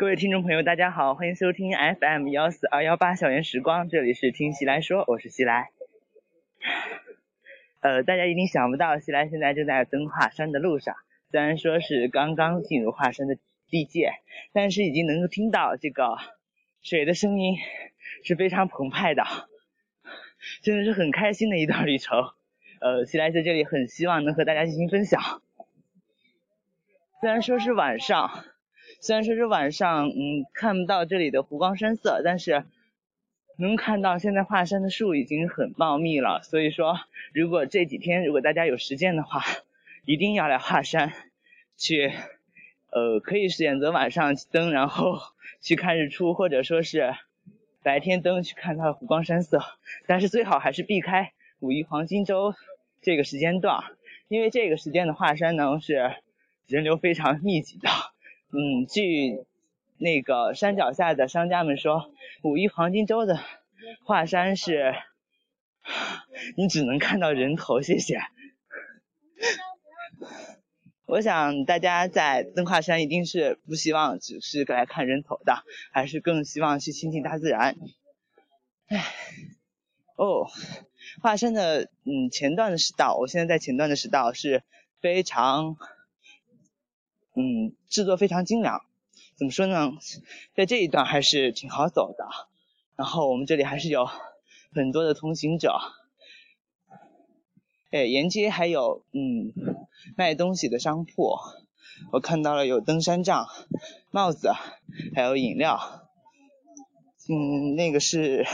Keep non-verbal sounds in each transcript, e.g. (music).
各位听众朋友，大家好，欢迎收听 FM 幺四二幺八校园时光，这里是听西来说，我是西来。呃，大家一定想不到，西来现在正在登华山的路上。虽然说是刚刚进入华山的地界，但是已经能够听到这个水的声音是非常澎湃的，真的是很开心的一段旅程。呃，西来在这里很希望能和大家进行分享。虽然说是晚上。虽然说是晚上，嗯，看不到这里的湖光山色，但是能看到现在华山的树已经很茂密了。所以说，如果这几天如果大家有时间的话，一定要来华山去，呃，可以选择晚上登，然后 (laughs) 去看日出，或者说是白天登去看它的湖光山色。但是最好还是避开五一黄金周这个时间段，因为这个时间的华山呢是人流非常密集的。嗯，据那个山脚下的商家们说，五一黄金周的华山是，你只能看到人头。谢谢。我想大家在登华山一定是不希望只是来看人头的，还是更希望去亲近大自然。唉，哦，华山的嗯前段的石道，我现在在前段的石道是非常。嗯，制作非常精良，怎么说呢？在这一段还是挺好走的。然后我们这里还是有很多的通行者。哎，沿街还有嗯卖东西的商铺，我看到了有登山杖、帽子，还有饮料。嗯，那个是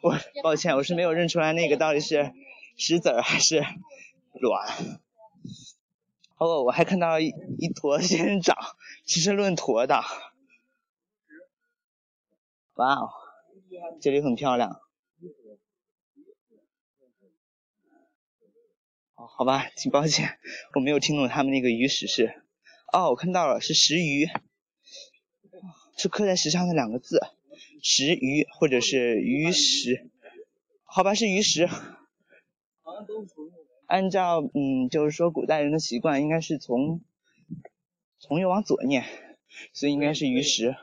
我抱歉，我是没有认出来那个到底是石子儿还是卵。哦，我还看到一一坨仙人掌，其实论坨的。哇哦，这里很漂亮。哦，好吧，挺抱歉，我没有听懂他们那个鱼石是。哦，我看到了，是石鱼，是刻在石上的两个字，石鱼或者是鱼石。好吧，是鱼石。好像都是按照嗯，就是说古代人的习惯，应该是从从右往左念，所以应该是鱼食。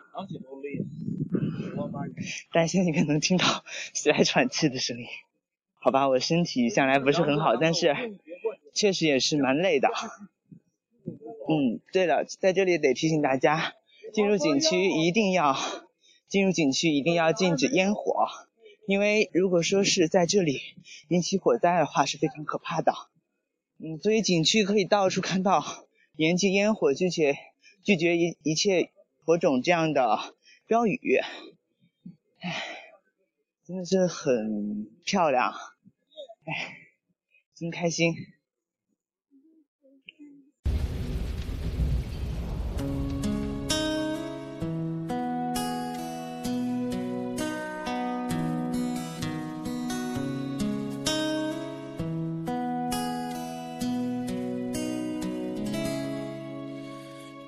但现在应该能听到起来喘气的声音。好吧，我身体向来不是很好，但是确实也是蛮累的。(laughs) 嗯，对了，在这里得提醒大家，进入景区一定要进入景区一定要禁止烟火。因为如果说是在这里引起火灾的话，是非常可怕的。嗯，所以景区可以到处看到严禁烟火，拒绝拒绝一一切火种这样的标语。唉，真的是很漂亮，唉，真开心。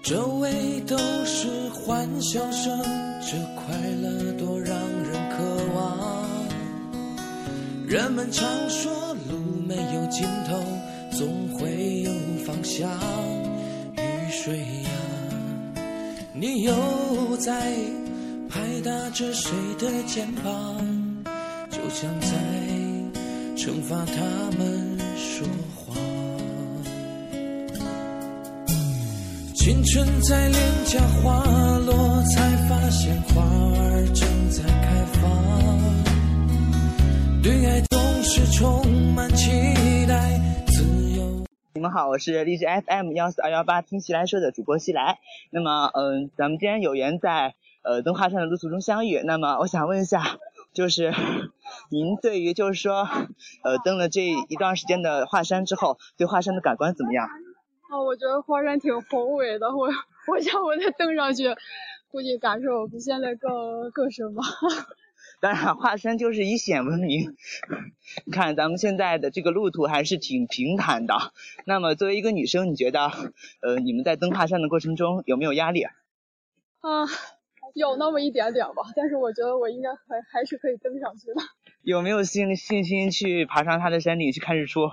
周围都是欢笑声，这快乐多让人渴望。人们常说路没有尽头，总会有方向。雨水呀，你又在拍打着谁的肩膀？就像在惩罚他们说。青春在脸颊滑落，才发现花儿正在开放。对爱总是充满期待，自由。你们好，我是荔枝 FM 幺四二幺八听西来说的主播西来。那么，嗯，咱们今天有缘在呃登华山的路途中相遇。那么，我想问一下，就是 (laughs) 您对于就是说呃登了这一段时间的华山之后，对华山的感官怎么样？啊，我觉得华山挺宏伟的，我我想我再登上去，估计感受比现在更更深吧。(laughs) 当然，华山就是以险闻名。你看咱们现在的这个路途还是挺平坦的。那么作为一个女生，你觉得呃你们在登华山的过程中有没有压力？啊，有那么一点点吧，但是我觉得我应该还还是可以登上去的。有没有信信心去爬上它的山顶去看日出？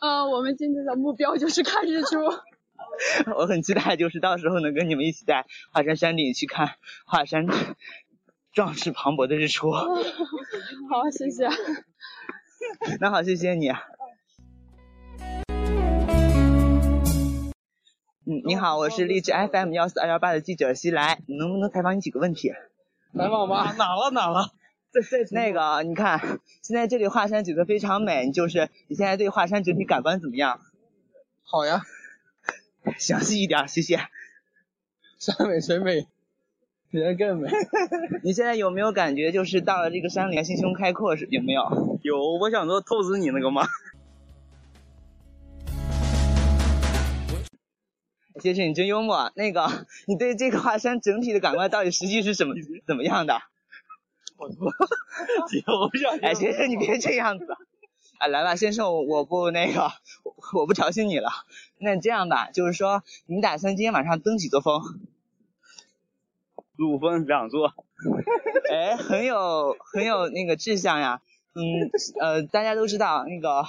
呃，我们今天的目标就是看日出。(laughs) 我很期待，就是到时候能跟你们一起在华山山顶去看华山壮士磅礴的日出。(laughs) 好，谢谢。(laughs) 那好，谢谢你。嗯，你好，我是荔枝 FM 幺四二幺八的记者西来，能不能采访你几个问题？采访吧，哪了哪了？在在那个，你看，现在这里华山景色非常美，就是你现在对华山整体感官怎么样？好呀。(laughs) 详细一点，谢谢。山美水美，人更美。(laughs) 你现在有没有感觉，就是到了这个山里，心胸开阔是有没有？有，我想说透支你那个吗？先生你真幽默。那个，你对这个华山整体的感官到底实际是什么怎么样的？我错，我不想。哎，先生你别这样子。啊，来吧，先生，我不那个，我不调戏你了。那这样吧，就是说，你打算今天晚上登几座峰？五峰两座。(laughs) 哎，很有很有那个志向呀。嗯，呃，大家都知道，那个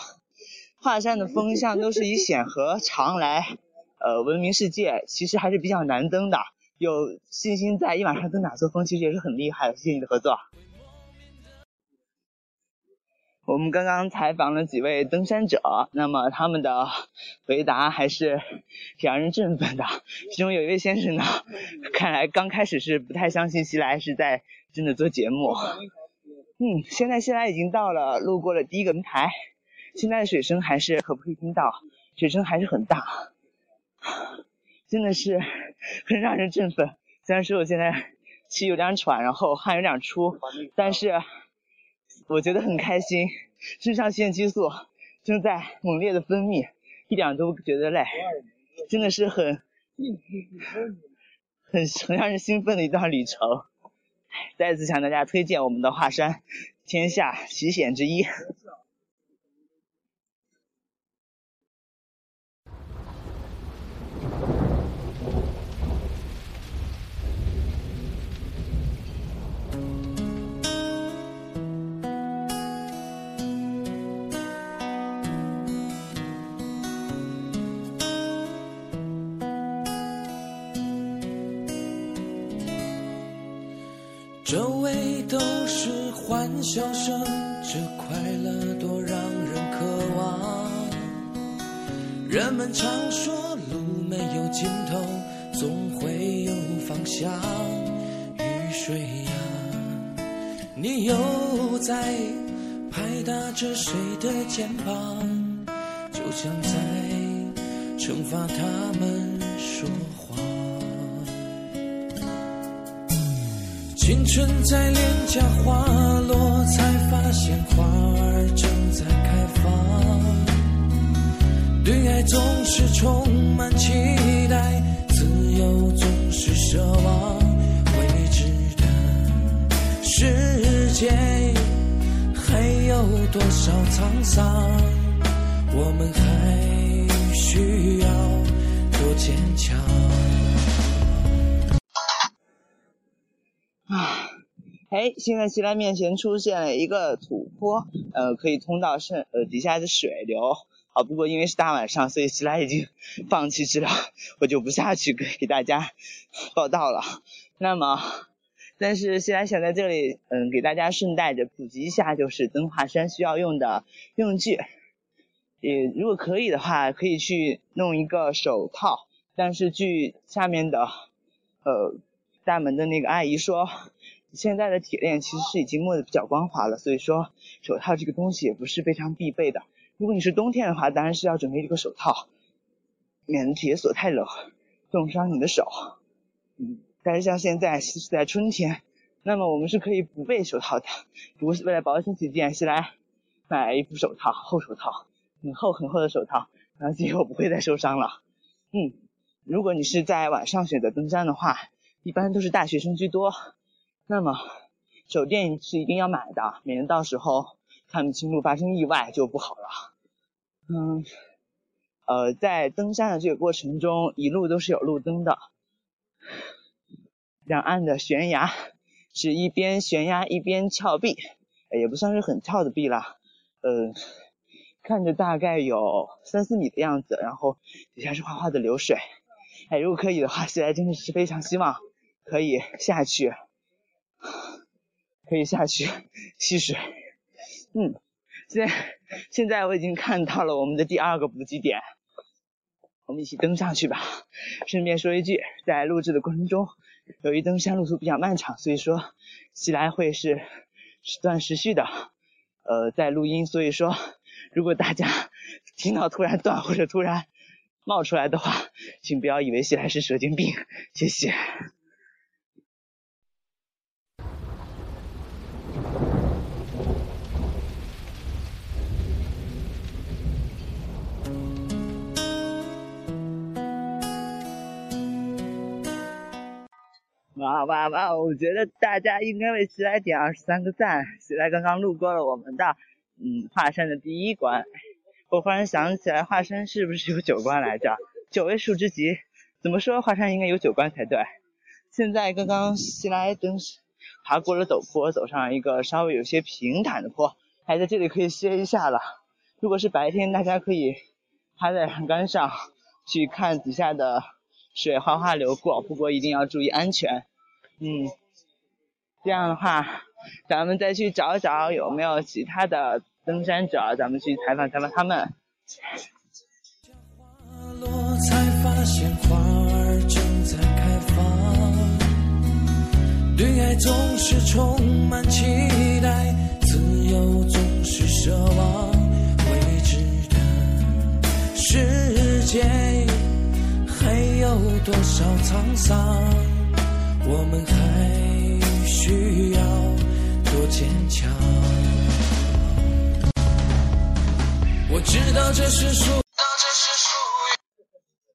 华山的峰向都是以险和长来呃闻名世界，其实还是比较难登的。有信心在一晚上登哪座峰，其实也是很厉害的。谢谢你的合作。我们刚刚采访了几位登山者，那么他们的回答还是挺让人振奋的。其中有一位先生呢，看来刚开始是不太相信西来是在真的做节目。嗯，现在现在已经到了，路过了第一个门台，现在的水声还是可不可以听到？水声还是很大，真的是很让人振奋。虽然说我现在气有点喘，然后汗有点出，但是。我觉得很开心，肾上腺激素正在猛烈的分泌，一点都不觉得累，真的是很很很让人兴奋的一段旅程。再次向大家推荐我们的华山，天下奇险之一。都是欢笑声，这快乐多让人渴望。人们常说路没有尽头，总会有方向。雨水呀，你又在拍打着谁的肩膀？就像在惩罚他们说。青春在脸颊滑落，才发现花儿正在开放。对爱总是充满期待，自由总是奢望。未知的世界还有多少沧桑？我们还需要多坚强。哎，现在西兰面前出现了一个土坡，呃，可以通到渗呃底下的水流。好，不过因为是大晚上，所以西兰已经 (laughs) 放弃治疗，我就不下去给给大家 (laughs) 报道了。那么，但是西来想在这里，嗯，给大家顺带着普及一下，就是登华山需要用的用具。也如果可以的话，可以去弄一个手套。但是据下面的呃大门的那个阿姨说。现在的铁链其实是已经磨得比较光滑了，所以说手套这个东西也不是非常必备的。如果你是冬天的话，当然是要准备这个手套，免得铁锁太冷，冻伤你的手。嗯，但是像现在是在春天，那么我们是可以不备手套的。不过为了保险起见，是来买一副手套，厚手套，很厚很厚的手套，然后今后不会再受伤了。嗯，如果你是在晚上选择登山的话，一般都是大学生居多。那么，手电是一定要买的，免得到时候看不清路发生意外就不好了。嗯，呃，在登山的这个过程中，一路都是有路灯的。两岸的悬崖是一边悬崖一边峭壁，也不算是很峭的壁了。呃，看着大概有三四米的样子，然后底下是哗哗的流水。哎，如果可以的话，现在真的是非常希望可以下去，可以下去 (laughs) 戏水。嗯，现在现在我已经看到了我们的第二个补给点，我们一起登上去吧。顺便说一句，在录制的过程中，由于登山路途比较漫长，所以说西来会是断时续的，呃，在录音。所以说，如果大家 (laughs) 听到突然断或者突然冒出来的话，请不要以为西来是蛇精病，谢谢。哇哇哇！我觉得大家应该为西来点二十三个赞。西来刚刚路过了我们的嗯华山的第一关，我忽然想起来，华山是不是有九关来着？九位数之极，怎么说华山应该有九关才对？现在刚刚西来登爬过了陡坡，走上一个稍微有些平坦的坡，还在这里可以歇一下了。如果是白天，大家可以趴在栏杆上去看底下的水哗哗流过，不过一定要注意安全。嗯，这样的话，咱们再去找找有没有其他的登山者，咱们去采访采访他们。才发现花儿正在开放，对爱总是充满期待，自由总是奢望，未知的世界还有多少沧桑？我们还需要多坚强。我知道这是属。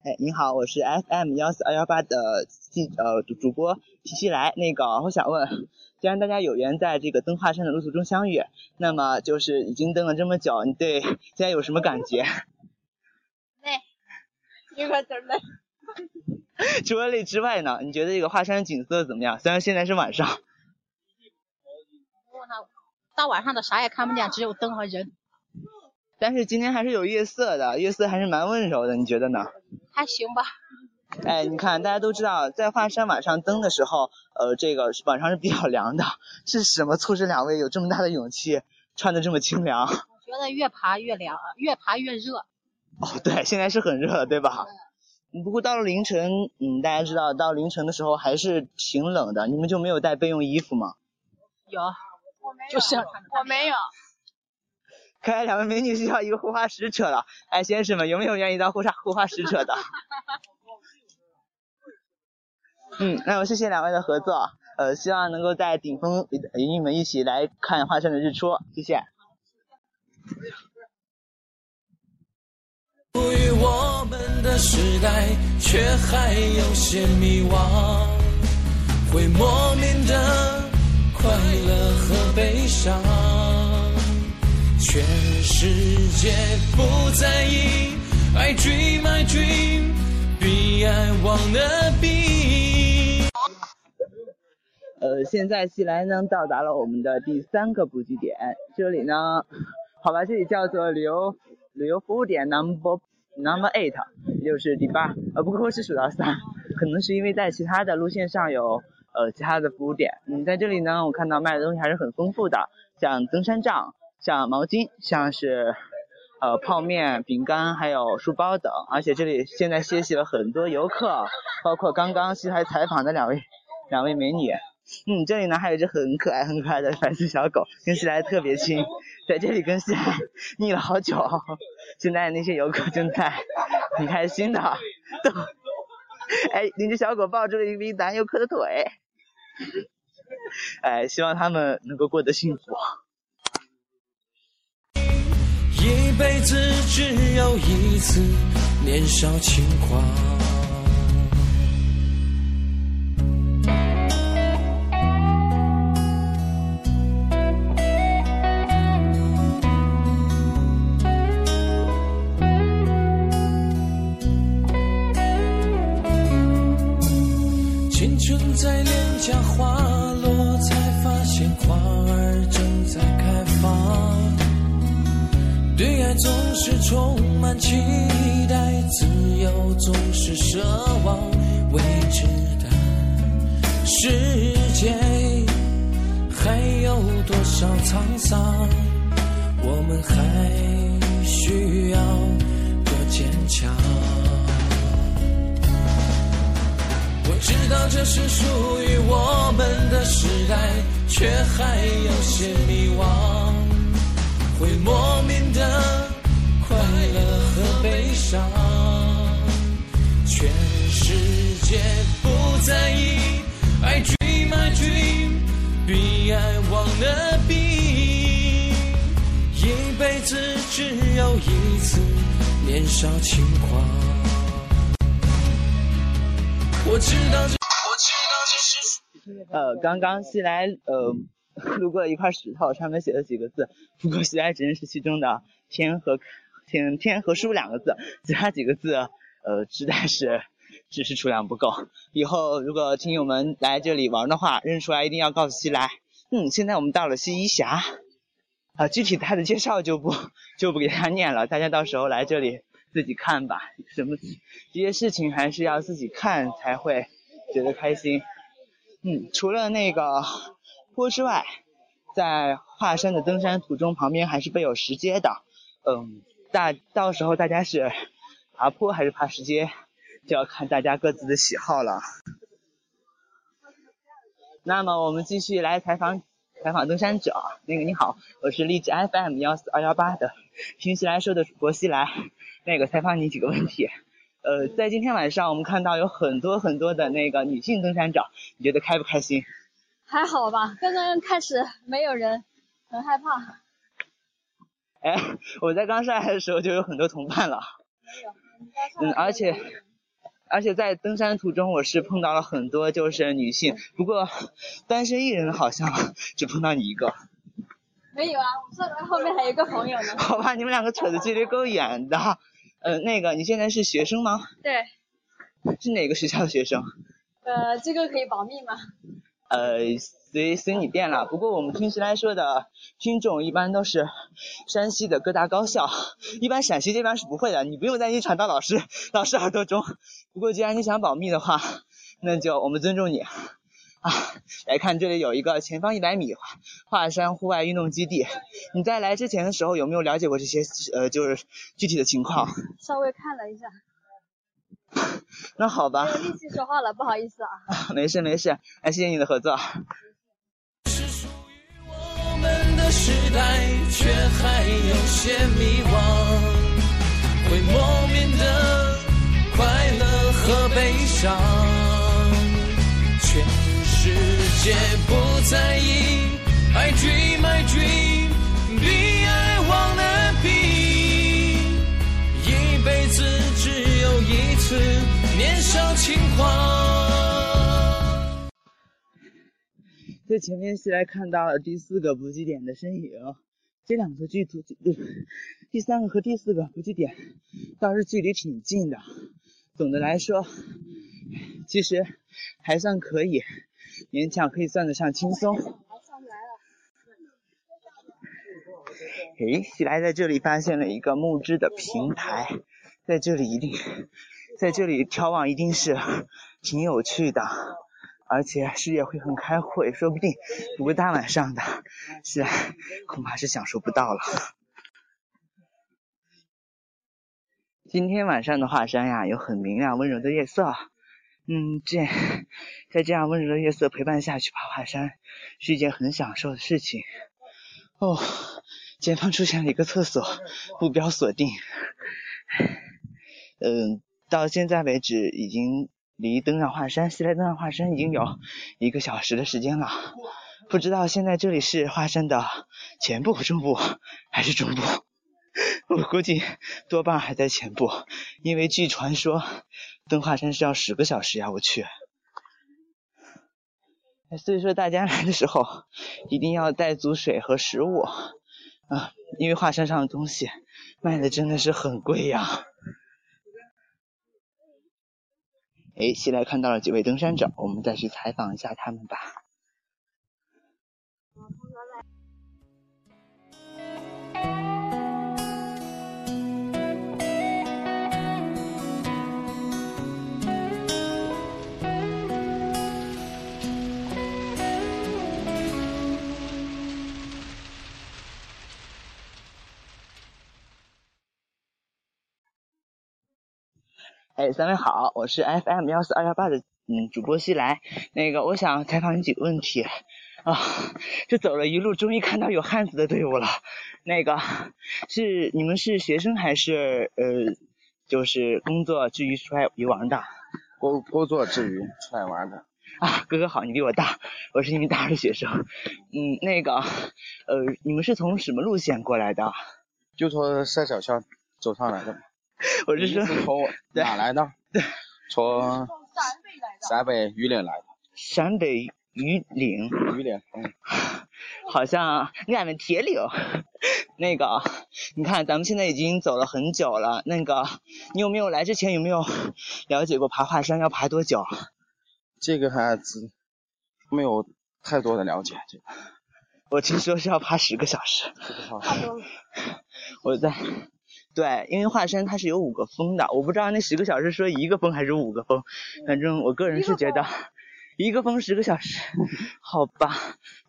哎，你好，我是 FM 幺四二幺八的记呃主主播皮西来。那个，我想问，(laughs) 既然大家有缘在这个登华山的路途中相遇，那么就是已经登了这么久，你对 (laughs) 现在有什么感觉？(laughs) 累，有点累。(laughs) 除了累之外呢？你觉得这个华山景色怎么样？虽然现在是晚上，到晚上的啥也看不见，只有灯和人。但是今天还是有月色的，月色还是蛮温柔的，你觉得呢？还行吧。哎，你看，大家都知道，在华山晚上登的时候，呃，这个晚上是比较凉的。是什么促使两位有这么大的勇气，穿的这么清凉？我觉得越爬越凉，越爬越热。哦，对，现在是很热，对吧？不过到了凌晨，嗯，大家知道到凌晨的时候还是挺冷的。你们就没有带备用衣服吗？有，我没有，就是我没有。看来两位美女需要一个护花使者了。哎，先生们，有没有愿意当护花护花使者的？(laughs) 嗯，那我谢谢两位的合作。呃，希望能够在顶峰与你们一起来看华山的日出。谢谢。属于我们的时代，却还有些迷惘，会莫名的快乐和悲伤。全世界不在意，I dream I dream，比爱 wanna be。呃，现在西来呢到达了我们的第三个补给点，这里呢，好吧，这里叫做旅游。旅游服务点 number number eight，就是第八，呃，不过是数到三，可能是因为在其他的路线上有呃其他的服务点。嗯，在这里呢，我看到卖的东西还是很丰富的，像登山杖、像毛巾、像是呃泡面、饼干，还有书包等。而且这里现在歇息了很多游客，包括刚刚西台采访的两位两位美女。嗯，这里呢还有一只很可爱很可爱的白色小狗，跟西来特别亲，在这里跟西安 (laughs) 腻了好久。现在那些游客正在很开心的逗，(laughs) 哎，那只小狗抱住了一名男游客的腿，哎，希望他们能够过得幸福。一辈子只有一次年少轻狂。总是充满期待，自由总是奢望未知的世界，还有多少沧桑，我们还需要多坚强。我知道这是属于我们的时代，却还有些迷惘。上，全世界不在意，I dream I dream，B I wanna be，一辈子只有一次年少轻狂。我知道这，我知道这是。呃，刚刚西来呃路过了一块石头，上面写了几个字，不过西来只认识其中的“天”和“天天”和“书”两个字，(laughs) 其他几个字呃实在是知识储量不够。以后如果听友们来这里玩的话，认出来一定要告诉西来。嗯，现在我们到了西一峡，啊，具体他的介绍就不 (laughs) 就不给大家念了，大家到时候来这里自己看吧。什么这些事情还是要自己看才会觉得开心。嗯，除了那个坡之外，在华山的登山途中，旁边还是备有石阶的。嗯，大到时候大家是爬坡还是爬石阶，就要看大家各自的喜好了。那么我们继续来采访采访登山者。那个你好，我是荔枝 FM 幺四二幺八的平西来说的主播西来。那个采访你几个问题。呃，在今天晚上我们看到有很多很多的那个女性登山者，你觉得开不开心？还好吧，刚刚开始没有人，很害怕。哎，(laughs) 我在刚上来的时候就有很多同伴了。嗯，而且而且在登山途中，我是碰到了很多就是女性，不过单身一人好像只碰到你一个。没有啊，我后面还有一个朋友呢。(laughs) 好吧，你们两个扯的距离够远的。呃，那个你现在是学生吗？对。是哪个学校的学生？呃，这个可以保密吗？呃，随随你便了。不过我们平时来说的听众一般都是山西的各大高校，一般陕西这边是不会的，你不用担心传到老师老师耳朵中。不过既然你想保密的话，那就我们尊重你。啊，来看这里有一个前方一百米华山户外运动基地。你在来之前的时候有没有了解过这些呃就是具体的情况？(laughs) 稍微看了一下。那好吧。没有力气说话了，不好意思啊。没 (laughs) 事没事，哎，谢谢你的合作。(laughs) 时代，却还有些迷惘，会莫名的快乐和悲伤，全世界不在意，I dream I dream，比爱忘了比，一辈子只有一次年少轻狂。在前面西来看到了第四个补给点的身影，这两个距途，第三个和第四个补给点倒是距离挺近的。总的来说，其实还算可以，勉强可以算得上轻松。诶，喜来在这里发现了一个木质的平台，在这里一定，在这里眺望一定是挺有趣的。而且视野会很开阔，也说不定。不过大晚上的，是恐怕是享受不到了。今天晚上的华山呀，有很明亮温柔的夜色。嗯，这在这样温柔的夜色陪伴下去爬华山，是一件很享受的事情。哦，前方出现了一个厕所，目标锁定。(laughs) 嗯，到现在为止已经。离登上华山，西来登上华山已经有一个小时的时间了。不知道现在这里是华山的前部、中部还是中部？我估计多半还在前部，因为据传说登华山是要十个小时呀！我去。所以说大家来的时候一定要带足水和食物啊，因为华山上的东西卖的真的是很贵呀。哎，现在看到了几位登山者，我们再去采访一下他们吧。哎，三位好，我是 FM 幺四二幺八的嗯主播西来。那个，我想采访你几个问题。啊，这走了一路，终于看到有汉子的队伍了。那个，是你们是学生还是呃，就是工作之余出来游玩的？工工作之余出来玩的。啊，哥哥好，你比我大，我是一名大二的学生。嗯，那个，呃，你们是从什么路线过来的？就从三小巷走上来的。(laughs) 我是说，从 (laughs) 哪来的？(laughs) 对，从陕北来的。陕北榆林来的。陕北榆林。榆林，嗯。好像俺们铁岭。那个，你看咱们现在已经走了很久了。那个，你有没有来之前有没有了解过爬华山要爬多久？这个还只没有太多的了解。这个，我听说是要爬十个小时。我在，对，因为华山它是有五个峰的，我不知道那十个小时说一个峰还是五个峰，反正我个人是觉得一个峰十个小时，(laughs) 好吧。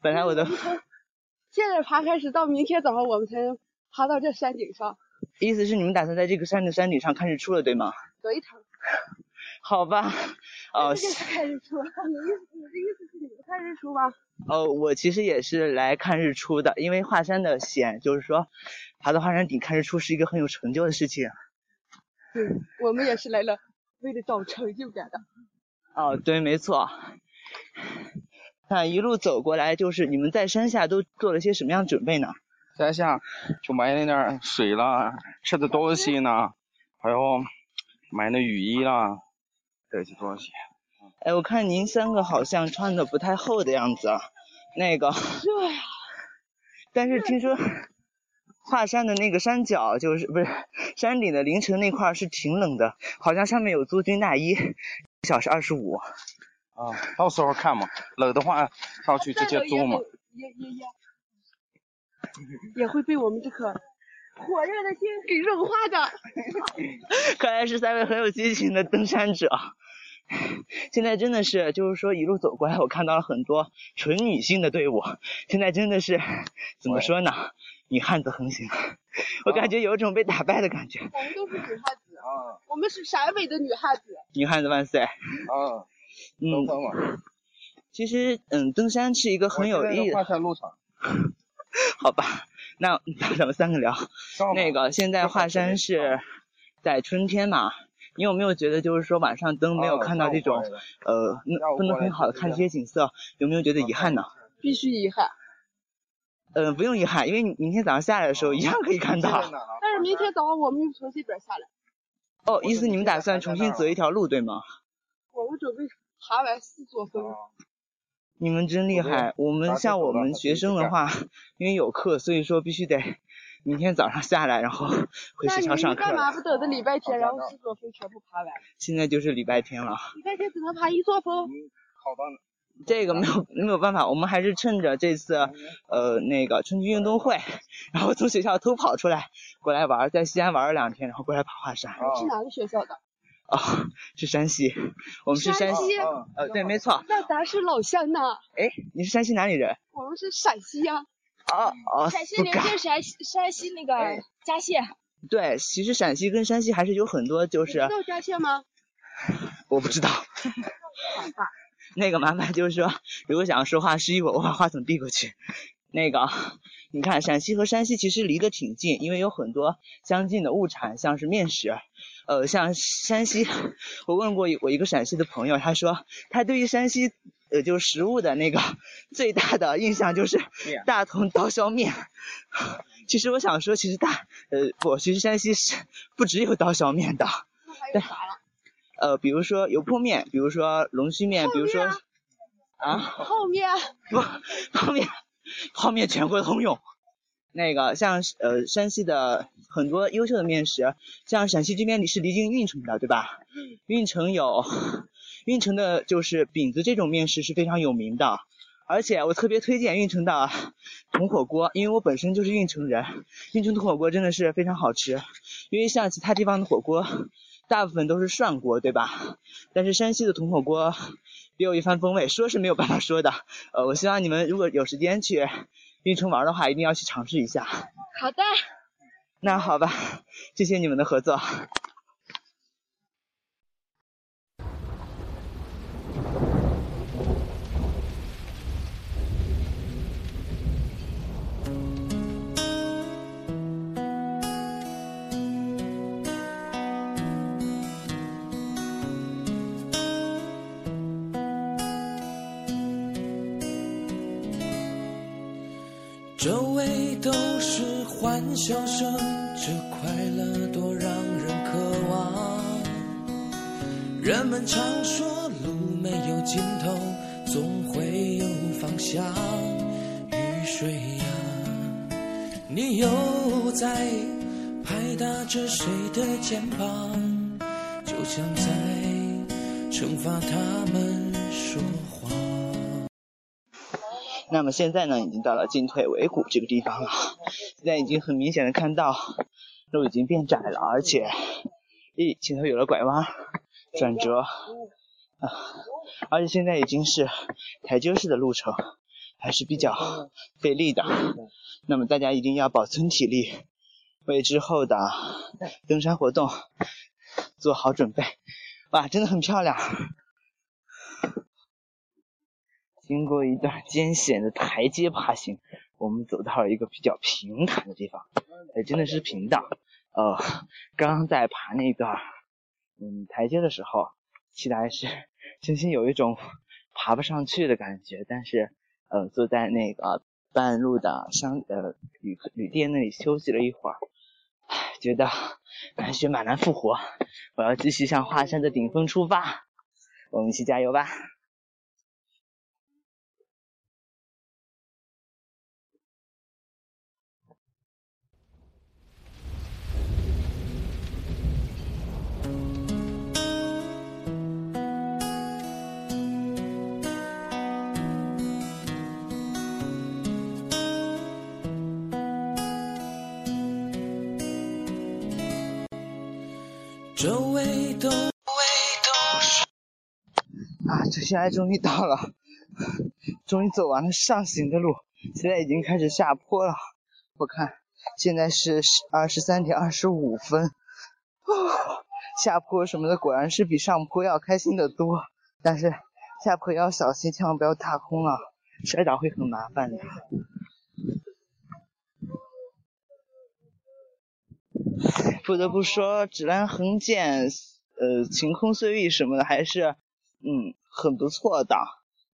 本来我都现在爬开始，到明天早上我们才能爬到这山顶上。意思是你们打算在这个山的山顶上看日出了，对吗？走一趟。好吧。哦。这是看日出。你意思，你的意思是你们看日出吗？哦，我其实也是来看日出的，因为华山的险，就是说爬到华山顶看日出是一个很有成就的事情。对，我们也是来了，为了找成就感的。(laughs) 哦，对，没错。看一路走过来，就是你们在山下都做了些什么样的准备呢？山下就买那点水啦，吃的东西呢，还有买那雨衣啦，这些东西。哎，我看您三个好像穿的不太厚的样子啊，那个。热呀。但是听说华山的那个山脚就是不是山顶的凌晨那块是挺冷的，好像上面有租军大衣，一小时二十五。啊，到时候看嘛，冷的话上去直接租嘛。也也也也会被我们这颗火热的心给融化的。(laughs) 看来是三位很有激情的登山者。现在真的是，就是说一路走过来，我看到了很多纯女性的队伍。现在真的是怎么说呢？女汉子横行，我感觉有一种被打败的感觉。我们都是女汉子啊！我们是陕北的女汉子。女汉子万岁！啊，嗯。其实，嗯，登山是一个很有意义的。华山路场。(laughs) 好吧，那咱们三个聊。那个，现在华山是在春天嘛？你有没有觉得，就是说晚上灯没有看到这种，呃，不能很好的看这些景色，有没有觉得遗憾呢？(laughs) 必须遗憾。呃，不用遗憾，因为明天早上下来的时候一样可以看到。但是明天早上我们又从这边下来。哦，意思你们打算重新走一条路，对吗？我们准备爬完四座峰。你们真厉害！我们像我们学生的话，(laughs) 因为有课，所以说必须得 (laughs) 明天早上下来，然后 (laughs) 回学校上课。那你干嘛不等着礼拜天，然后四座峰全部爬完？现在就是礼拜天了。礼拜天只能爬一座峰。好吧。这个没有没有办法，我们还是趁着这次呃那个春季运动会，然后从学校偷跑出来过来玩，在西安玩了两天，然后过来爬华山。是哪个学校的？哦，是山西，我们是山西。呃，对，没错。那咱是老乡呢。哎，你是山西哪里人？我们是陕西呀。哦哦。陕西邻近山西山西那个嘉县。对，其实陕西跟山西还是有很多就是。知道嘉县吗？我不知道。(laughs) 那个麻烦就是说，如果想要说话示意我，我把话筒递过去。那个，你看陕西和山西其实离得挺近，因为有很多相近的物产，像是面食。呃，像山西，我问过我一个陕西的朋友，他说他对于山西呃就食物的那个最大的印象就是大同刀削面。其实我想说，其实大呃不，其实山西是不只有刀削面的。对。呃，比如说油泼面，比如说龙须面，比如说啊泡面不泡面泡面全国通用。那个像呃山西的很多优秀的面食，像陕西这边你是离近运城的，对吧？运城有运城的就是饼子这种面食是非常有名的，而且我特别推荐运城的铜火锅，因为我本身就是运城人，运城铜火锅真的是非常好吃。因为像其他地方的火锅，大部分都是涮锅，对吧？但是山西的铜火锅别有一番风味，说是没有办法说的。呃，我希望你们如果有时间去。运城玩的话，一定要去尝试一下。好的。那好吧，谢谢你们的合作。欢笑声，这快乐多让人渴望。人们常说路没有尽头，总会有方向。雨水呀，你又在拍打着谁的肩膀，就像在惩罚他们说谎。那么现在呢，已经到了进退维谷这个地方了。(laughs) 现在已经很明显的看到路已经变窄了，而且，咦，前头有了拐弯、转折，啊，而且现在已经是台阶式的路程，还是比较费力的。那么大家一定要保存体力，为之后的登山活动做好准备。哇，真的很漂亮。经过一段艰险的台阶爬行，(laughs) 我们走到了一个比较平坦的地方，哎，真的是平的。呃，刚刚在爬那段嗯台阶的时候，其实还是 (laughs) 真心有一种爬不上去的感觉。但是，呃，坐在那个半路的商呃旅旅店那里休息了一会儿，觉得满血满难复活，我要继续向华山的顶峰出发。我们一起加油吧！周围都啊，这现在终于到了，终于走完了上行的路，现在已经开始下坡了。我看现在是二十三点二十五分，哦，下坡什么的果然是比上坡要开心的多，但是下坡要小心，千万不要踏空了，摔倒会很麻烦的。(laughs) 不得不说，指南横剑，呃，晴空碎玉什么的还是，嗯，很不错的。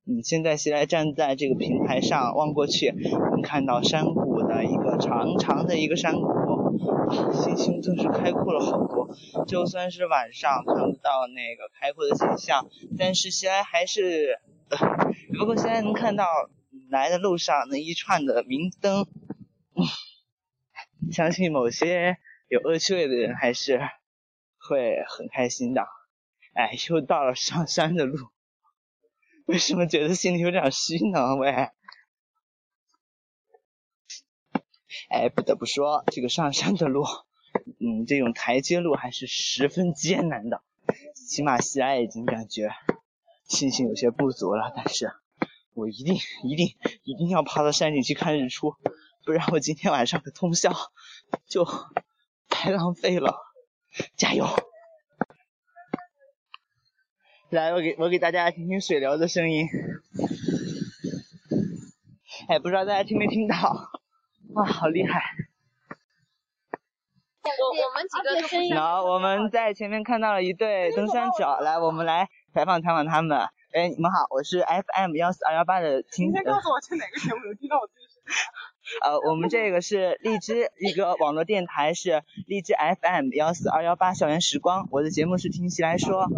嗯，现在现在站在这个平台上望过去，能看到山谷的一个长长的一个山谷，啊，心情顿时开阔了好多。就算是晚上看不到那个开阔的景象，但是现在还是，呃，不过现在能看到来的路上那一串的明灯，嗯，相信某些。有恶趣味的人还是会很开心的。哎，又到了上山的路，为什么觉得心里有点虚呢？喂，哎，不得不说，这个上山的路，嗯，这种台阶路还是十分艰难的。起码西来已经感觉信心有些不足了，但是我一定一定一定要爬到山顶去看日出，不然我今天晚上的通宵就。太浪费了，加油！来，我给我给大家听听水流的声音。哎，不知道大家听没听到？哇，好厉害！我我们几个声音。然后我们在前面看到了一对登山者，来，我们来采访采访他们。哎，你们好，我是 FM 幺四二幺八的听。你先告诉我去哪个节目能听到。呃，我们这个是荔枝一个网络电台，是荔枝 FM 幺四二幺八校园时光。我的节目是听起来说。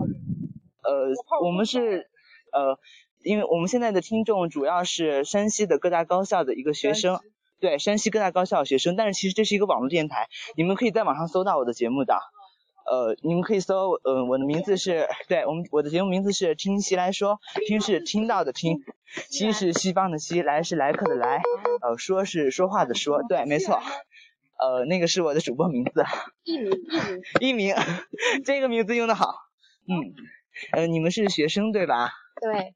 呃，我们是呃，因为我们现在的听众主要是山西的各大高校的一个学生，对，山西各大高校的学生。但是其实这是一个网络电台，你们可以在网上搜到我的节目的。呃，你们可以搜，呃，我的名字是，对我们我的节目名字是听西来说，听是听到的听，西是西方的西，来是来客的来，呃，说是说话的说，对，没错，呃，那个是我的主播名字，艺名，艺名，这个名字用的好，嗯，呃，你们是学生对吧？对。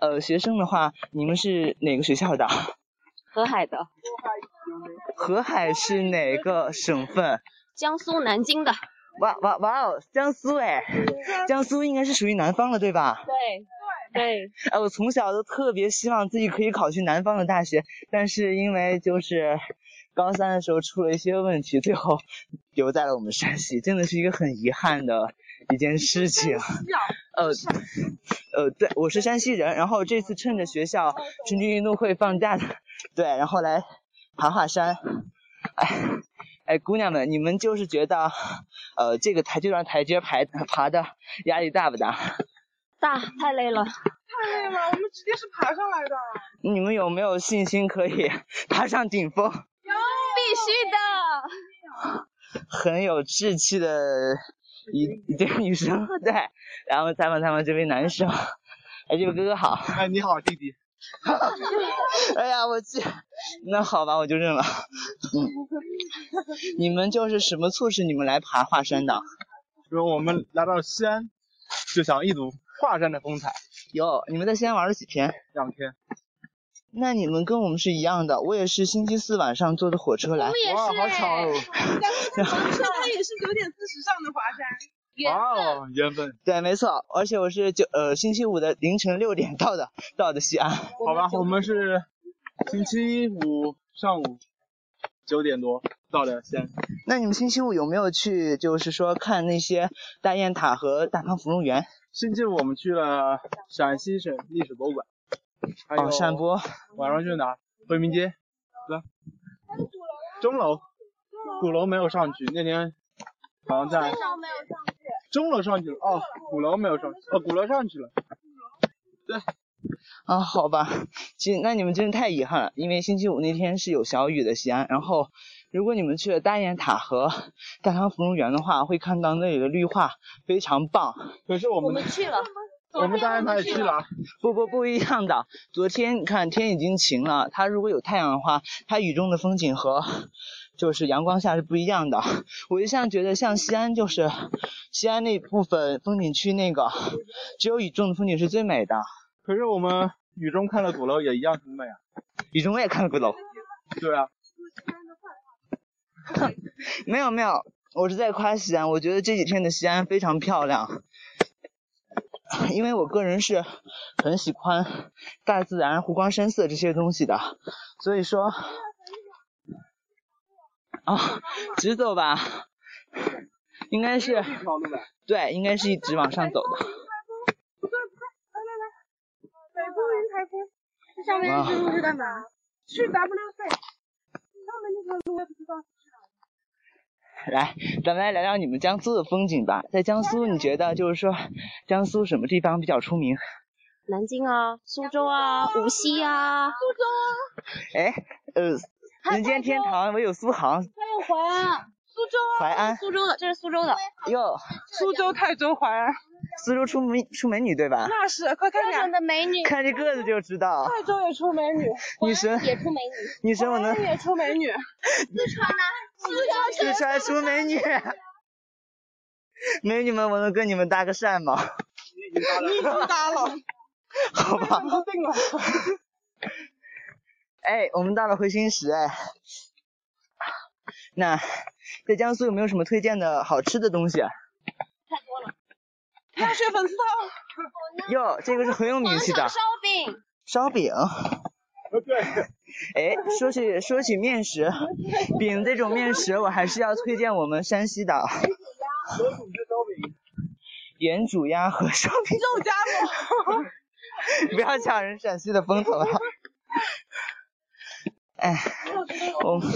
呃，学生的话，你们是哪个学校的？河海的。河海是哪个省份？江苏南京的，哇哇哇哦，江苏哎，江苏应该是属于南方了对吧？对对。哎，我从小都特别希望自己可以考去南方的大学，但是因为就是高三的时候出了一些问题，最后留在了我们山西，真的是一个很遗憾的一件事情。呃呃，对，我是山西人，然后这次趁着学校春季运动会放假的对，然后来爬华山。哎，哎，姑娘们，你们就是觉得，呃，这个台这段台阶爬爬的压力大不大？(laughs) 大，太累了。太累了，我们直接是爬上来的。你们有没有信心可以 (laughs) 爬上顶峰？有必须的。(laughs) 很有志气的一一对女生，对，然后采访采访这位男生，哎，这位哥哥好。哎，你好，弟弟。(laughs) 哎呀，我去，那好吧，我就认了。嗯，你们就是什么促使你们来爬华山的？说我们来到西安，就想一睹华山的风采。哟，你们在西安玩了几天？两天。那你们跟我们是一样的，我也是星期四晚上坐的火车来。我也是。哇，好巧哦。(laughs) 他也是九点四十上的华山。哦，缘分。对，没错，而且我是九呃星期五的凌晨六点到的，(laughs) 到的西安。好吧，我们是星期五上午九点多到的西安。那你们星期五有没有去，就是说看那些大雁塔和大唐芙蓉园？星期五我们去了陕西省历史博物馆。哦，山坡。晚上去哪？回民街。来。钟楼。鼓楼没有上去，那天好像在。钟楼没有上去。钟楼上去了，哦，鼓楼没有上去，哦，鼓楼上去了。对。啊，好吧，其实那你们真的太遗憾了，因为星期五那天是有小雨的西安，然后如果你们去了大雁塔和大唐芙蓉园的话，会看到那里的绿化非常棒。可是我们我们去了。我们大雁塔也去了。不不不一样的，昨天你看天已经晴了，它如果有太阳的话，它雨中的风景和就是阳光下是不一样的。我一向觉得像西安就是西安那部分风景区那个，只有雨中的风景是最美的。可是我们雨中看了鼓楼也一样很美啊。雨中我也看了鼓楼。对啊。没有没有，我是在夸西安，我觉得这几天的西安非常漂亮。因为我个人是很喜欢大自然、湖光山色这些东西的，所以说啊，直走吧，应该是对，应该是一直往上走的。北风云台风，这上面这路是干嘛？去 W 赛，上面那条路我也不知道。来，咱们来聊聊你们江苏的风景吧。在江苏，你觉得就是说，江苏什么地方比较出名？南京啊，苏州啊，无锡啊。苏州啊。哎，呃，人间天堂唯有苏杭。还有淮安。苏州啊。淮安。苏州的，这是苏州的。哟。苏州、泰州、淮安。苏州出美出美女对吧？那是，快看看。的美女。看这个子就知道。泰州也出美女。(laughs) 女神。也出美女。女神我能。也出美女。(laughs) 四川呢？四川出美女。(laughs) 美女们，我能跟你们搭个讪吗？你已经搭了。好吧。哎，我们到了回心石哎。那在江苏有没有什么推荐的好吃的东西？太多了。鸭血粉丝汤。哟，这个是很有名气的。烧饼。烧饼。对。哎，说起说起面食，饼这种面食，我还是要推荐我们山西的。盐煮鸭和烧饼。肉夹馍。(laughs) 不要抢人陕西的风头了。哎，我们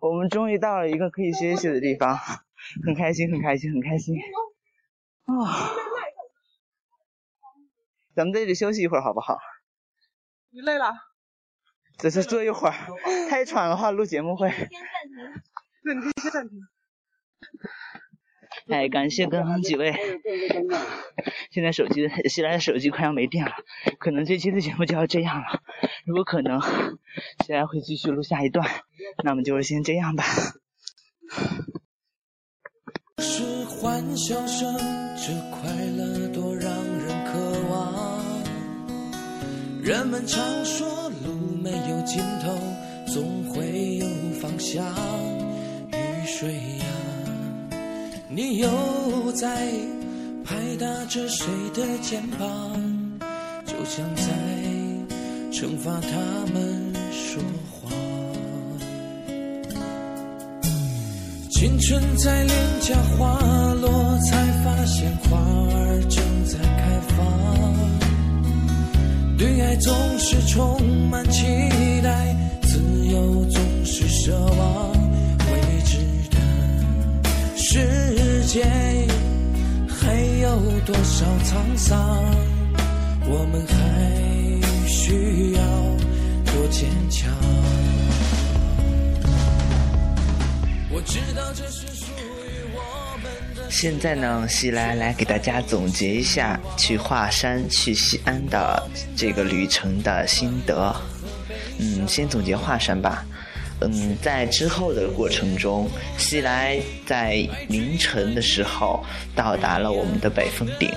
我们终于到了一个可以歇息的地方，很开心，很开心，很开心。啊。咱们在这里休息一会儿好不好？你累了？只是坐一会儿，太喘的话录节目会。先暂停。对，你可以先暂停。哎，感谢刚刚几位。(laughs) 现在手机，西来的手机快要没电了，可能这期的节目就要这样了。如果可能，西来会继续录下一段，那么就是先这样吧。是欢笑声，这快乐多让人渴望。人们常说路没有尽头，总会有方向。雨水呀，你又在拍打着谁的肩膀？就像在惩罚他们说谎。青春在脸颊滑落，才发现花儿正在开放。对爱总是充满期待。自由总是奢望未知的是界，还有多少沧桑，我们还需要多坚强。我知道这是属于我们的。现在呢，西来来给大家总结一下去华山、去西安的这个旅程的心得。嗯，先总结华山吧。嗯，在之后的过程中，西来在凌晨的时候到达了我们的北峰顶。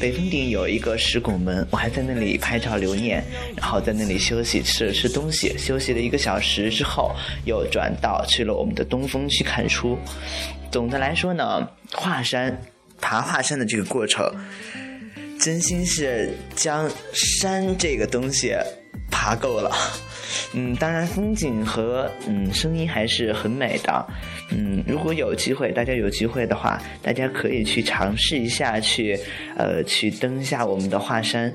北峰顶有一个石拱门，我还在那里拍照留念，然后在那里休息，吃了吃东西，休息了一个小时之后，又转道去了我们的东峰去看书。总的来说呢，华山爬华山的这个过程，真心是将山这个东西爬够了。(laughs) 嗯，当然风景和嗯声音还是很美的。嗯，如果有机会，大家有机会的话，大家可以去尝试一下，去呃去登一下我们的华山。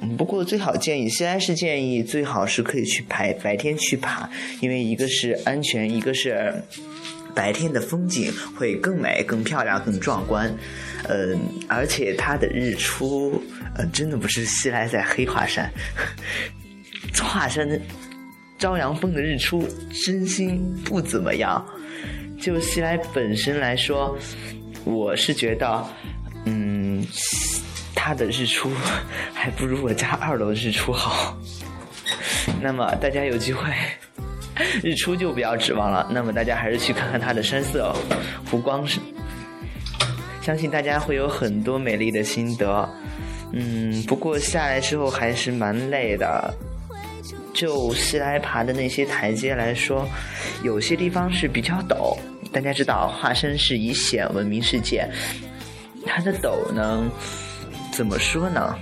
嗯，不过最好建议，西安是建议最好是可以去白白天去爬，因为一个是安全，一个是白天的风景会更美、更漂亮、更壮观。嗯，而且它的日出，呃，真的不是西来在黑华山，(laughs) 华山的朝阳峰的日出真心不怎么样。就西来本身来说，我是觉得，嗯，它的日出还不如我家二楼的日出好。那么大家有机会，日出就不要指望了。那么大家还是去看看它的山色、湖光是，相信大家会有很多美丽的心得。嗯，不过下来之后还是蛮累的。就西来爬的那些台阶来说，有些地方是比较陡。大家知道，华山是以险闻名世界，它的陡呢，怎么说呢？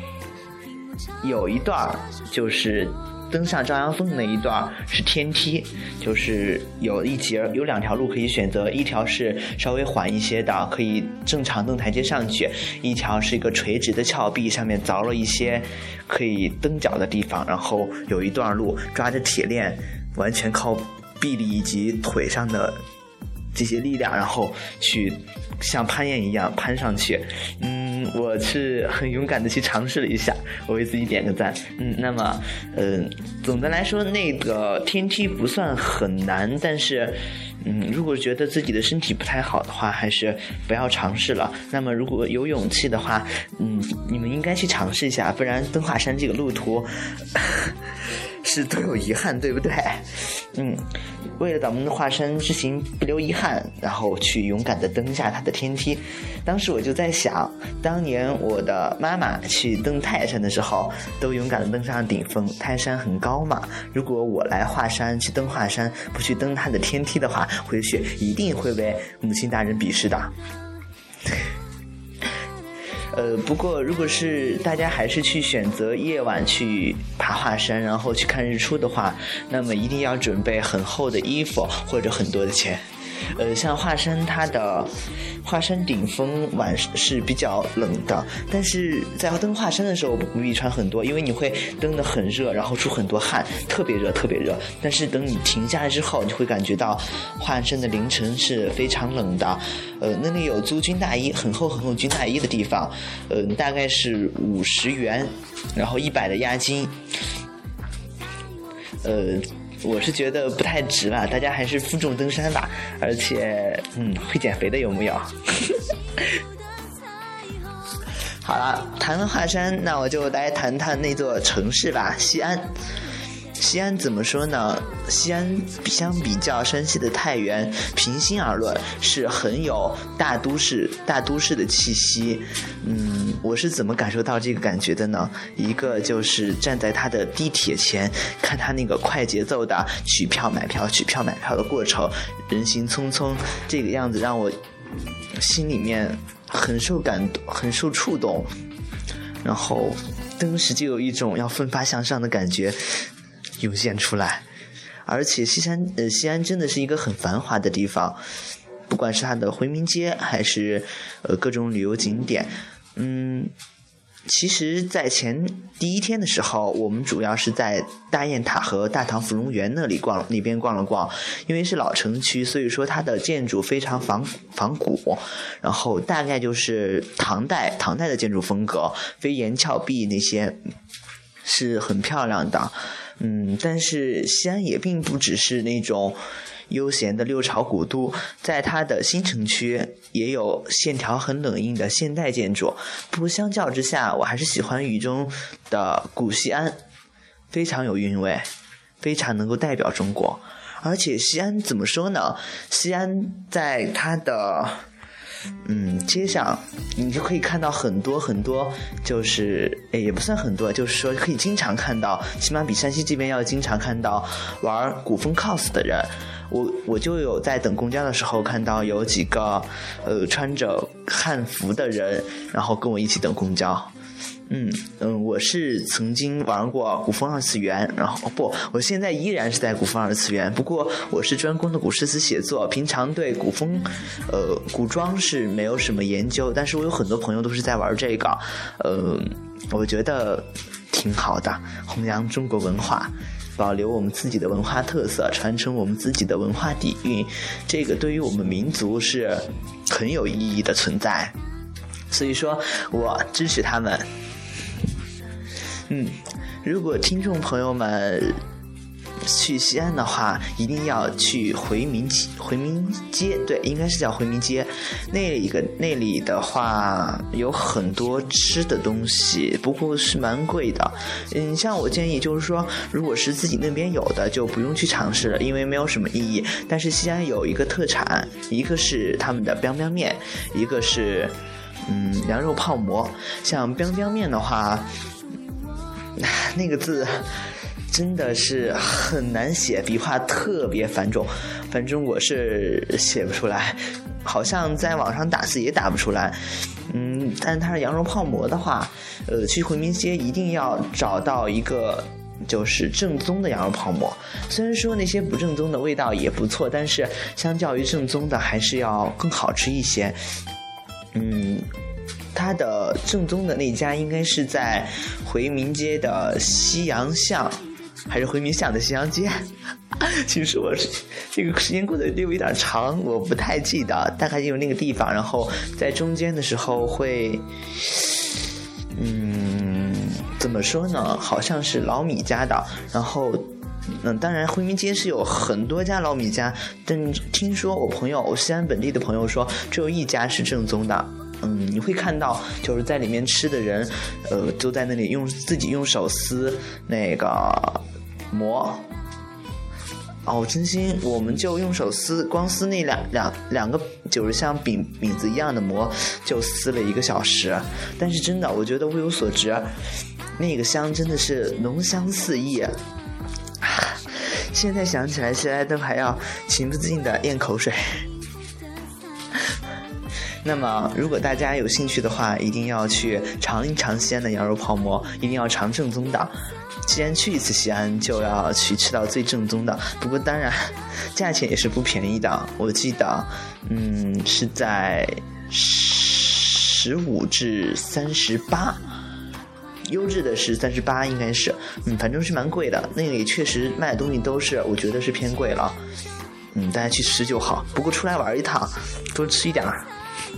有一段儿就是登上朝阳峰的那一段是天梯，就是有一节有两条路可以选择，一条是稍微缓一些的，可以正常登台阶上去；一条是一个垂直的峭壁，上面凿了一些可以蹬脚的地方，然后有一段路抓着铁链，完全靠臂力以及腿上的这些力量，然后去像攀岩一样攀上去。嗯，我是很勇敢的去尝试了一下，我为自己点个赞。嗯，那么，嗯、总的来说，那个天梯不算很难，但是，嗯，如果觉得自己的身体不太好的话，还是不要尝试了。那么，如果有勇气的话，嗯，你们应该去尝试一下，不然登华山这个路途 (laughs) 是都有遗憾，对不对？嗯，为了咱们的华山之行不留遗憾，然后去勇敢的登下它的天梯。当时我就在想，当年我的妈妈去登泰山的时候，都勇敢的登上顶峰。泰山很高嘛，如果我来华山去登华山，不去登它的天梯的话，回去一定会被母亲大人鄙视的。呃，不过如果是大家还是去选择夜晚去爬华山，然后去看日出的话，那么一定要准备很厚的衣服或者很多的钱。呃，像华山它的华山顶峰晚是比较冷的，但是在登华山的时候不必穿很多，因为你会登得很热，然后出很多汗，特别热，特别热。但是等你停下来之后，你会感觉到华山的凌晨是非常冷的。呃，那里有租军大衣，很厚很厚军大衣的地方，呃，大概是五十元，然后一百的押金。呃，我是觉得不太值了，大家还是负重登山吧。而且，嗯，会减肥的有木有？(laughs) 好了，谈了华山，那我就来谈谈那座城市吧，西安。西安怎么说呢？西安相比较山西的太原，平心而论是很有大都市大都市的气息。嗯，我是怎么感受到这个感觉的呢？一个就是站在它的地铁前，看它那个快节奏的取票买票、取票买票的过程，人行匆匆，这个样子让我心里面很受感动，很受触动。然后当时就有一种要奋发向上的感觉涌现出来，而且西山呃西安真的是一个很繁华的地方，不管是它的回民街还是呃各种旅游景点，嗯，其实，在前第一天的时候，我们主要是在大雁塔和大唐芙蓉园那里逛，那边逛了逛。因为是老城区，所以说它的建筑非常仿仿古，然后大概就是唐代唐代的建筑风格，飞檐峭壁那些是很漂亮的。嗯，但是西安也并不只是那种。悠闲的六朝古都，在它的新城区也有线条很冷硬的现代建筑。不过相较之下，我还是喜欢雨中的古西安，非常有韵味，非常能够代表中国。而且西安怎么说呢？西安在它的嗯街上，你就可以看到很多很多，就是诶也不算很多，就是说可以经常看到，起码比山西这边要经常看到玩古风 cos 的人。我我就有在等公交的时候看到有几个，呃，穿着汉服的人，然后跟我一起等公交。嗯嗯，我是曾经玩过古风二次元，然后不，我现在依然是在古风二次元，不过我是专攻的古诗词写作，平常对古风，呃，古装是没有什么研究，但是我有很多朋友都是在玩这个，呃，我觉得挺好的，弘扬中国文化。保留我们自己的文化特色，传承我们自己的文化底蕴，这个对于我们民族是很有意义的存在。所以说我支持他们。嗯，如果听众朋友们。去西安的话，一定要去回民街回民街，对，应该是叫回民街。那里个那里的话，有很多吃的东西，不过是蛮贵的。嗯，像我建议就是说，如果是自己那边有的，就不用去尝试了，因为没有什么意义。但是西安有一个特产，一个是他们的 biang biang 面，一个是嗯羊肉泡馍。像 biang biang 面的话，(laughs) 那个字。真的是很难写，笔画特别繁重，反正我是写不出来，好像在网上打字也打不出来。嗯，但它是羊肉泡馍的话，呃，去回民街一定要找到一个就是正宗的羊肉泡馍。虽然说那些不正宗的味道也不错，但是相较于正宗的还是要更好吃一些。嗯，它的正宗的那家应该是在回民街的西洋巷。还是回民巷的西洋街，(laughs) 其实我是这个时间过得略微有点长，我不太记得，大概就是那个地方。然后在中间的时候会，嗯，怎么说呢？好像是老米家的。然后，嗯，当然回民街是有很多家老米家，但听说我朋友我西安本地的朋友说，只有一家是正宗的。嗯，你会看到就是在里面吃的人，呃，都在那里用自己用手撕那个。馍哦，真心，我们就用手撕，光撕那两两两个，就是像饼饼子一样的馍，就撕了一个小时。但是真的，我觉得物有所值，那个香真的是浓香四溢。现在想起来，现在都还要情不自禁的咽口水。那么，如果大家有兴趣的话，一定要去尝一尝西安的羊肉泡馍，一定要尝正宗的。既然去一次西安，就要去吃到最正宗的。不过当然，价钱也是不便宜的。我记得，嗯，是在十五至三十八，优质的是三十八，应该是，嗯，反正是蛮贵的。那里确实卖的东西都是，我觉得是偏贵了。嗯，大家去吃就好。不过出来玩一趟，多吃一点儿。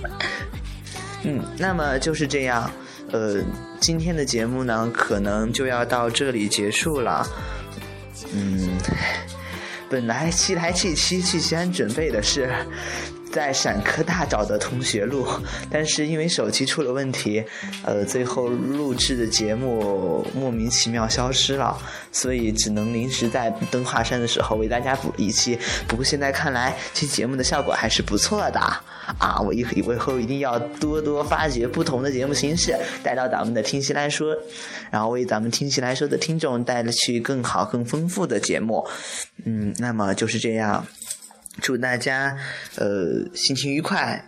(laughs) 嗯，那么就是这样。呃，今天的节目呢，可能就要到这里结束了。嗯，(laughs) 本来七来气七去西安准备的是。在陕科大找的同学录，(laughs) 但是因为手机出了问题，呃，最后录制的节目莫名其妙消失了，所以只能临时在登华山的时候为大家补一期。不过现在看来，这节目的效果还是不错的啊！我以以后一定要多多发掘不同的节目形式，带到咱们的听戏来说，然后为咱们听戏来说的听众带去更好、更丰富的节目。嗯，那么就是这样。祝大家，呃，心情愉快。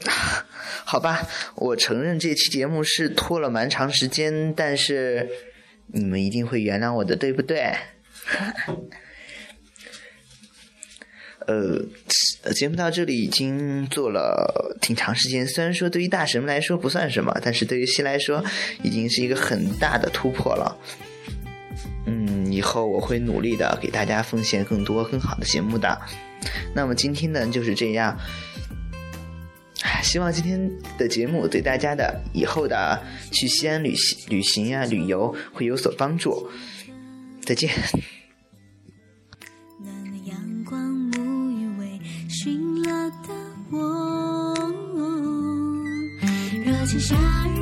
(laughs) 好吧，我承认这期节目是拖了蛮长时间，但是你们一定会原谅我的，对不对？(laughs) 呃，节目到这里已经做了挺长时间，虽然说对于大神们来说不算什么，但是对于西来说已经是一个很大的突破了。嗯，以后我会努力的给大家奉献更多更好的节目的。那么今天呢就是这样，希望今天的节目对大家的以后的去西安旅行、旅行呀、旅游会有所帮助。再见。夏日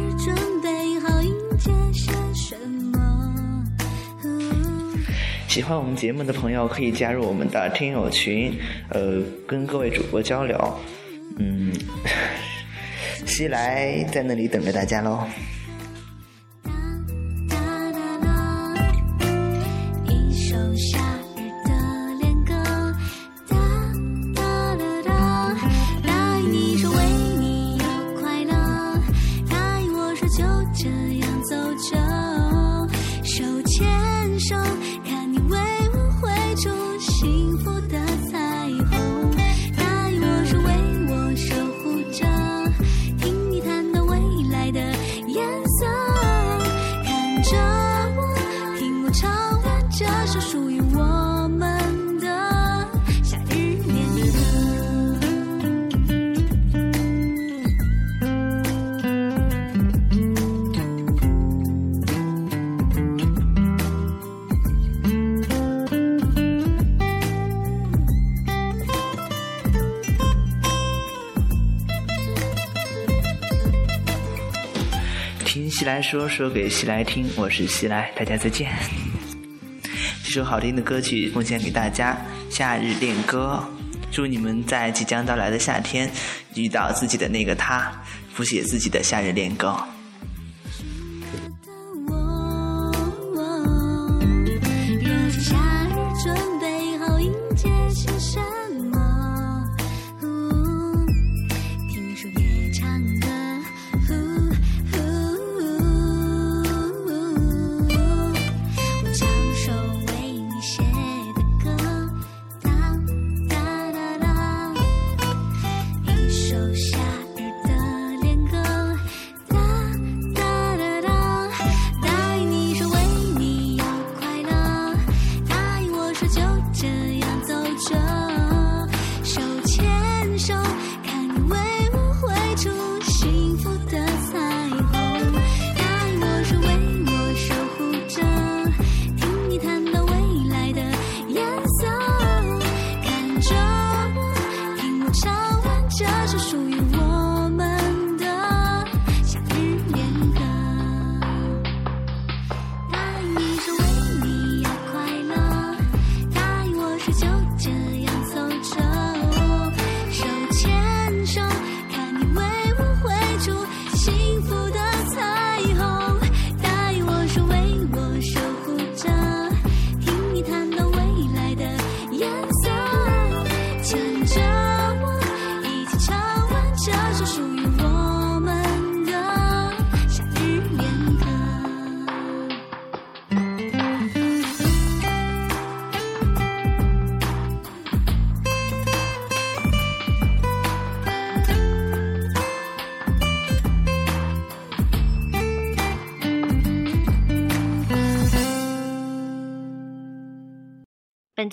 喜欢我们节目的朋友可以加入我们的听友群，呃，跟各位主播交流。嗯，(laughs) 西来在那里等着大家喽。来说，说给西来听，我是西来，大家再见。这首好听的歌曲奉献给大家，《夏日恋歌》。祝你们在即将到来的夏天遇到自己的那个他，谱写自己的夏日恋歌。